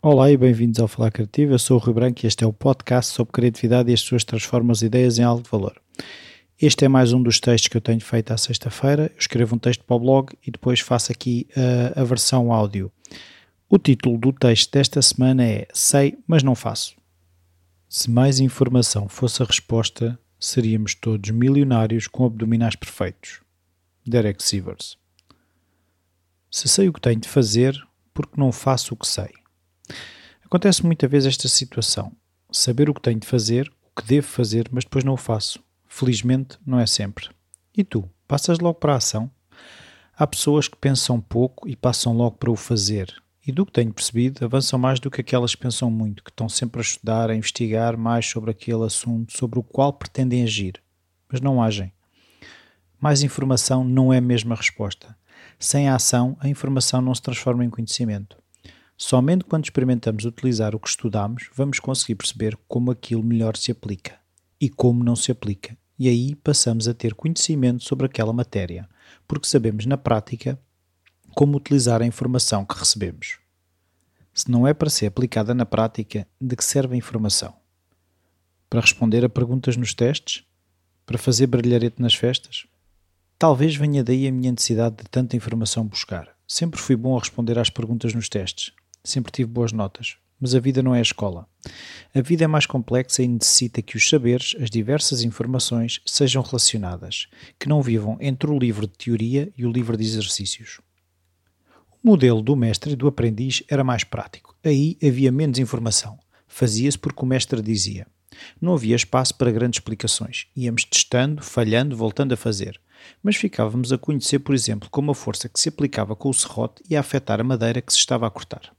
Olá e bem-vindos ao Falar Criativo. Eu sou o Rui Branco e este é o podcast sobre criatividade e as suas transformas ideias em algo de valor. Este é mais um dos textos que eu tenho feito à sexta-feira. Eu escrevo um texto para o blog e depois faço aqui a, a versão áudio. O título do texto desta semana é Sei, mas não faço. Se mais informação fosse a resposta, seríamos todos milionários com abdominais perfeitos. Derek Sivers. Se sei o que tenho de fazer, porque não faço o que sei? Acontece muitas vezes esta situação. Saber o que tenho de fazer, o que devo fazer, mas depois não o faço. Felizmente, não é sempre. E tu? Passas logo para a ação? Há pessoas que pensam pouco e passam logo para o fazer. E do que tenho percebido, avançam mais do que aquelas que pensam muito, que estão sempre a estudar, a investigar mais sobre aquele assunto, sobre o qual pretendem agir, mas não agem. Mais informação não é a mesma resposta. Sem a ação, a informação não se transforma em conhecimento. Somente quando experimentamos utilizar o que estudamos, vamos conseguir perceber como aquilo melhor se aplica e como não se aplica. E aí passamos a ter conhecimento sobre aquela matéria, porque sabemos na prática como utilizar a informação que recebemos. Se não é para ser aplicada na prática, de que serve a informação? Para responder a perguntas nos testes? Para fazer brilharete nas festas? Talvez venha daí a minha necessidade de tanta informação buscar. Sempre fui bom a responder às perguntas nos testes. Sempre tive boas notas. Mas a vida não é a escola. A vida é mais complexa e necessita que os saberes, as diversas informações, sejam relacionadas, que não vivam entre o livro de teoria e o livro de exercícios. O modelo do mestre e do aprendiz era mais prático. Aí havia menos informação. Fazia-se porque o mestre dizia. Não havia espaço para grandes explicações. Íamos testando, falhando, voltando a fazer mas ficávamos a conhecer, por exemplo, como a força que se aplicava com o serrote ia afetar a madeira que se estava a cortar.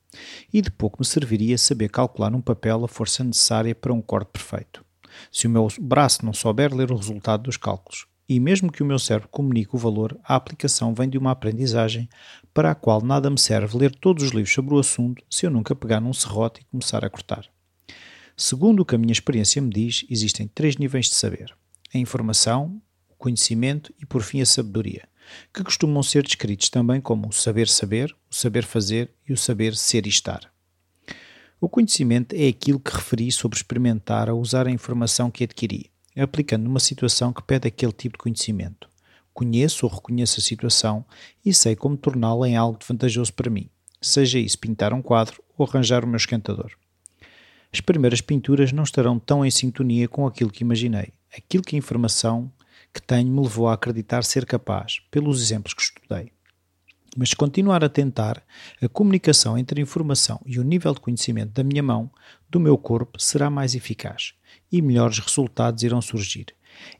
E de pouco me serviria saber calcular num papel a força necessária para um corte perfeito. Se o meu braço não souber ler o resultado dos cálculos, e mesmo que o meu cérebro comunique o valor, a aplicação vem de uma aprendizagem para a qual nada me serve ler todos os livros sobre o assunto se eu nunca pegar num serrote e começar a cortar. Segundo o que a minha experiência me diz, existem três níveis de saber: a informação, conhecimento e, por fim, a sabedoria, que costumam ser descritos também como o saber saber, o saber fazer e o saber ser e estar. O conhecimento é aquilo que referi sobre experimentar a usar a informação que adquiri, aplicando numa situação que pede aquele tipo de conhecimento. Conheço ou reconheço a situação e sei como torná-la em algo vantajoso para mim, seja isso pintar um quadro ou arranjar o meu esquentador. As primeiras pinturas não estarão tão em sintonia com aquilo que imaginei. Aquilo que a informação que tenho me levou a acreditar ser capaz, pelos exemplos que estudei. Mas se continuar a tentar, a comunicação entre a informação e o nível de conhecimento da minha mão, do meu corpo, será mais eficaz e melhores resultados irão surgir.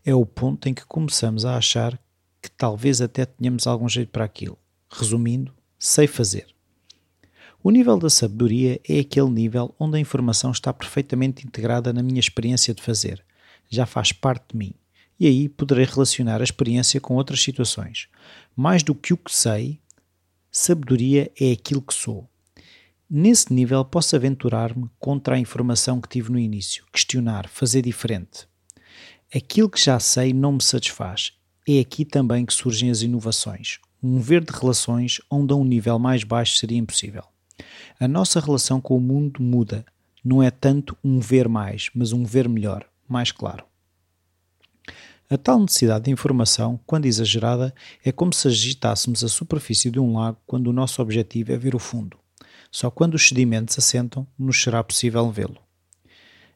É o ponto em que começamos a achar que talvez até tenhamos algum jeito para aquilo. Resumindo, sei fazer. O nível da sabedoria é aquele nível onde a informação está perfeitamente integrada na minha experiência de fazer, já faz parte de mim e aí poderei relacionar a experiência com outras situações. Mais do que o que sei, sabedoria é aquilo que sou. Nesse nível, posso aventurar-me contra a informação que tive no início, questionar, fazer diferente. Aquilo que já sei não me satisfaz. É aqui também que surgem as inovações. Um ver de relações onde a um nível mais baixo seria impossível. A nossa relação com o mundo muda. Não é tanto um ver mais, mas um ver melhor, mais claro. A tal necessidade de informação, quando exagerada, é como se agitássemos a superfície de um lago quando o nosso objetivo é ver o fundo. Só quando os sedimentos assentam, nos será possível vê-lo.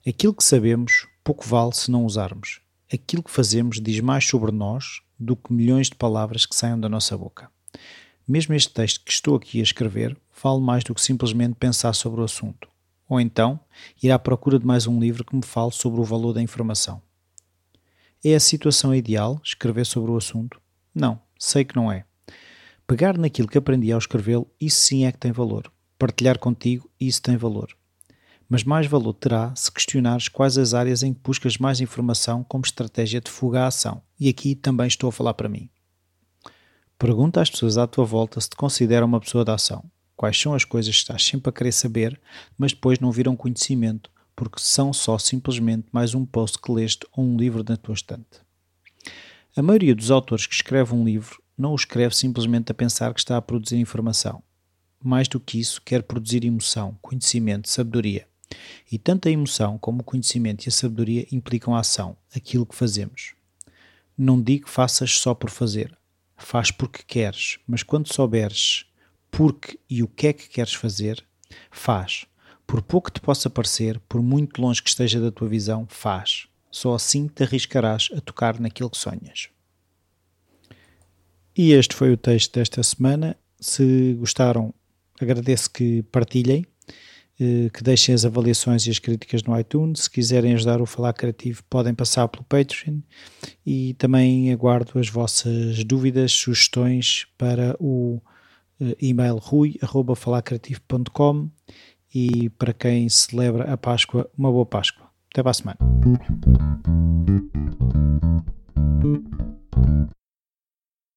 Aquilo que sabemos pouco vale se não usarmos. Aquilo que fazemos diz mais sobre nós do que milhões de palavras que saiam da nossa boca. Mesmo este texto que estou aqui a escrever vale mais do que simplesmente pensar sobre o assunto. Ou então, ir à procura de mais um livro que me fale sobre o valor da informação. É a situação ideal escrever sobre o assunto? Não, sei que não é. Pegar naquilo que aprendi ao escrevê-lo, isso sim é que tem valor. Partilhar contigo, isso tem valor. Mas mais valor terá se questionares quais as áreas em que buscas mais informação como estratégia de fuga à ação. E aqui também estou a falar para mim. Pergunta às pessoas à tua volta se te consideram uma pessoa de ação. Quais são as coisas que estás sempre a querer saber, mas depois não viram conhecimento porque são só simplesmente mais um post que leste ou um livro na tua estante. A maioria dos autores que escreve um livro não o escreve simplesmente a pensar que está a produzir informação. Mais do que isso, quer produzir emoção, conhecimento, sabedoria. E tanto a emoção como o conhecimento e a sabedoria implicam a ação, aquilo que fazemos. Não digo faças só por fazer. Faz porque queres, mas quando souberes porque e o que é que queres fazer, faz. Por pouco te possa parecer, por muito longe que esteja da tua visão, faz. Só assim te arriscarás a tocar naquilo que sonhas. E este foi o texto desta semana. Se gostaram, agradeço que partilhem, eh, que deixem as avaliações e as críticas no iTunes. Se quiserem ajudar o Falar Criativo, podem passar pelo Patreon e também aguardo as vossas dúvidas, sugestões para o e-mail rui.falarcreativo.com e para quem celebra a Páscoa, uma boa Páscoa. Até para a semana.